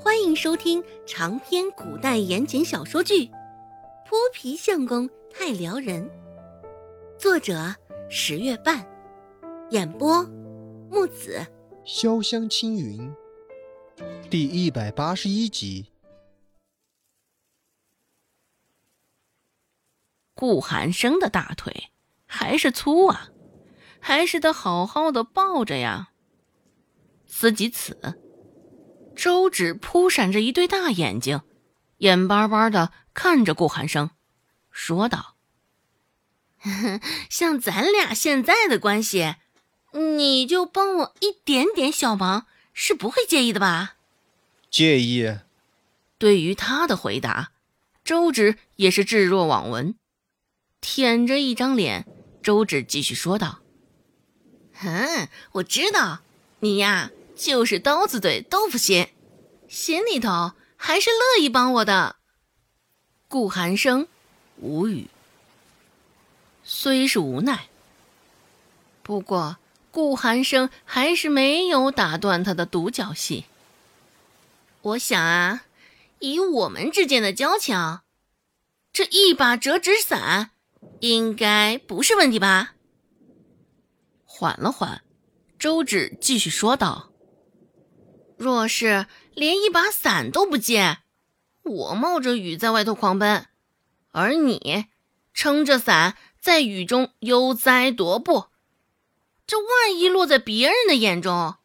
欢迎收听长篇古代言情小说剧《泼皮相公太撩人》，作者十月半，演播木子潇湘青云，第一百八十一集。顾寒生的大腿还是粗啊，还是得好好的抱着呀。思及此。周芷扑闪着一对大眼睛，眼巴巴的看着顾寒生，说道：“ 像咱俩现在的关系，你就帮我一点点小忙，是不会介意的吧？”介意。对于他的回答，周芷也是置若罔闻，舔着一张脸。周芷继续说道：“哼，我知道你呀。”就是刀子嘴豆腐心，心里头还是乐意帮我的。顾寒生无语，虽是无奈，不过顾寒生还是没有打断他的独角戏。我想啊，以我们之间的交情，这一把折纸伞应该不是问题吧？缓了缓，周芷继续说道。若是连一把伞都不借，我冒着雨在外头狂奔，而你撑着伞在雨中悠哉踱步，这万一落在别人的眼中，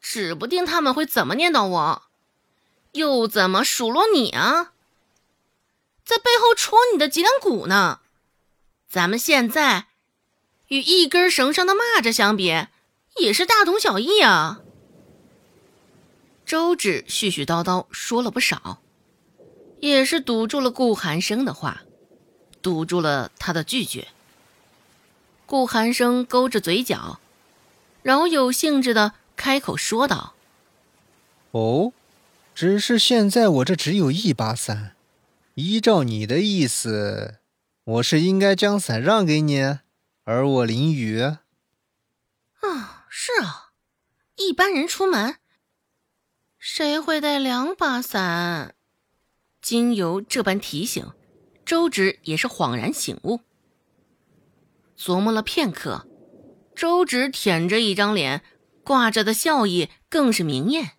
指不定他们会怎么念叨我，又怎么数落你啊？在背后戳你的脊梁骨呢？咱们现在与一根绳上的蚂蚱相比，也是大同小异啊。周芷絮絮叨叨说了不少，也是堵住了顾寒生的话，堵住了他的拒绝。顾寒生勾着嘴角，饶有兴致的开口说道：“哦，只是现在我这只有一把伞，依照你的意思，我是应该将伞让给你，而我淋雨。”啊，是啊，一般人出门。谁会带两把伞？经由这般提醒，周芷也是恍然醒悟。琢磨了片刻，周芷舔着一张脸，挂着的笑意更是明艳。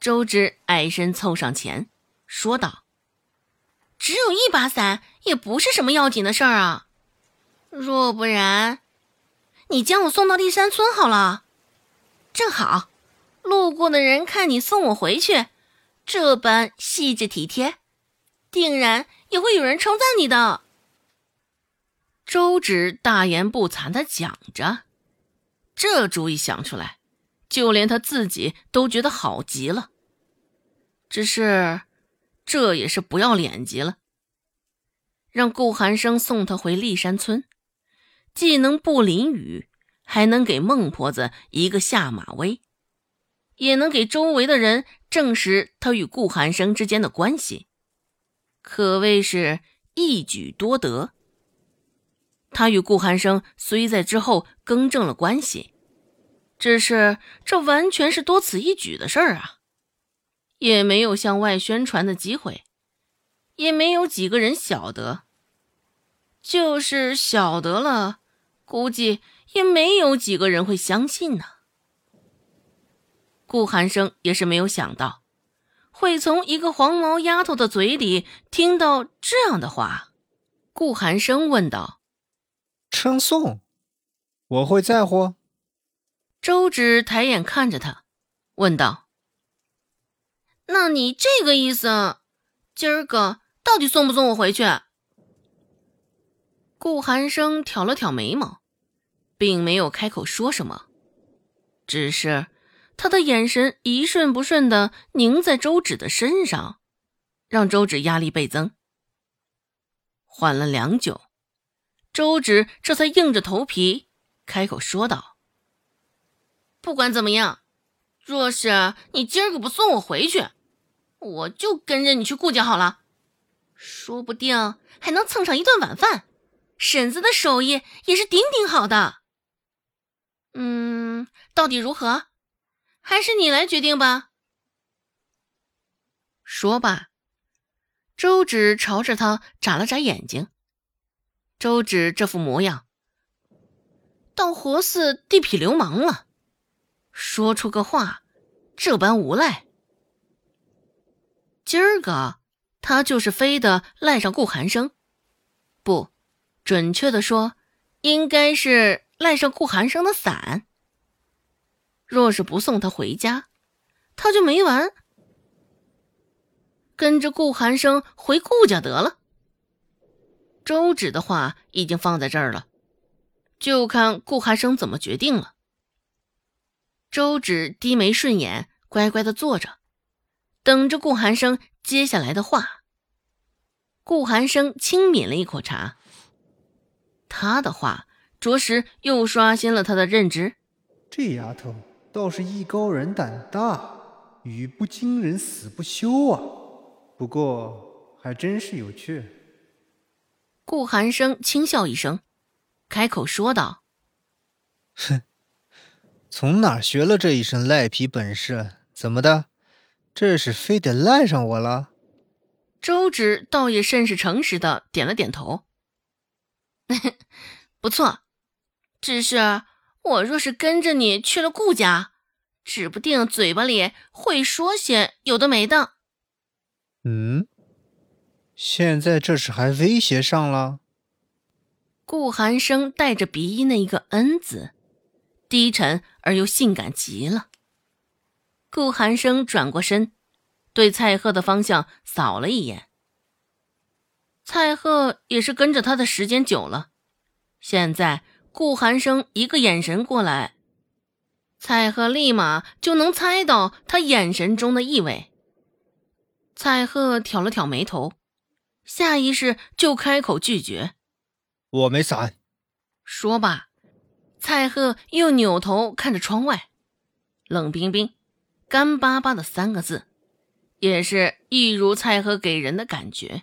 周芷矮身凑上前，说道：“只有一把伞，也不是什么要紧的事儿啊。若不然，你将我送到立山村好了，正好。”路过的人看你送我回去，这般细致体贴，定然也会有人称赞你的。周芷大言不惭的讲着，这主意想出来，就连他自己都觉得好极了。只是，这也是不要脸极了。让顾寒生送他回骊山村，既能不淋雨，还能给孟婆子一个下马威。也能给周围的人证实他与顾寒生之间的关系，可谓是一举多得。他与顾寒生虽在之后更正了关系，只是这完全是多此一举的事儿啊，也没有向外宣传的机会，也没有几个人晓得。就是晓得了，估计也没有几个人会相信呢。顾寒生也是没有想到，会从一个黄毛丫头的嘴里听到这样的话。顾寒生问道：“称颂，我会在乎？”周芷抬眼看着他，问道：“那你这个意思，今儿个到底送不送我回去？”顾寒生挑了挑眉毛，并没有开口说什么，只是。他的眼神一瞬不瞬的凝在周芷的身上，让周芷压力倍增。缓了良久，周芷这才硬着头皮开口说道：“不管怎么样，若是你今儿个不送我回去，我就跟着你去顾家好了，说不定还能蹭上一顿晚饭。婶子的手艺也是顶顶好的。嗯，到底如何？”还是你来决定吧。说罢，周芷朝着他眨了眨眼睛。周芷这副模样，倒活似地痞流氓了。说出个话，这般无赖。今儿个他就是非得赖上顾寒生，不，准确的说，应该是赖上顾寒生的伞。若是不送他回家，他就没完。跟着顾寒生回顾家得了。周芷的话已经放在这儿了，就看顾寒生怎么决定了。周芷低眉顺眼，乖乖的坐着，等着顾寒生接下来的话。顾寒生轻抿了一口茶，他的话着实又刷新了他的认知。这丫头。倒是艺高人胆大，语不惊人死不休啊！不过还真是有趣。顾寒生轻笑一声，开口说道：“哼，从哪学了这一身赖皮本事？怎么的，这是非得赖上我了？”周芷倒也甚是诚实的点了点头：“ 不错，只是……”我若是跟着你去了顾家，指不定嘴巴里会说些有的没的。嗯，现在这是还威胁上了？顾寒生带着鼻音的一个“恩”字，低沉而又性感极了。顾寒生转过身，对蔡贺的方向扫了一眼。蔡贺也是跟着他的时间久了，现在。顾寒生一个眼神过来，蔡贺立马就能猜到他眼神中的意味。蔡贺挑了挑眉头，下意识就开口拒绝：“我没伞。”说罢，蔡贺又扭头看着窗外，冷冰冰、干巴巴的三个字，也是一如蔡贺给人的感觉。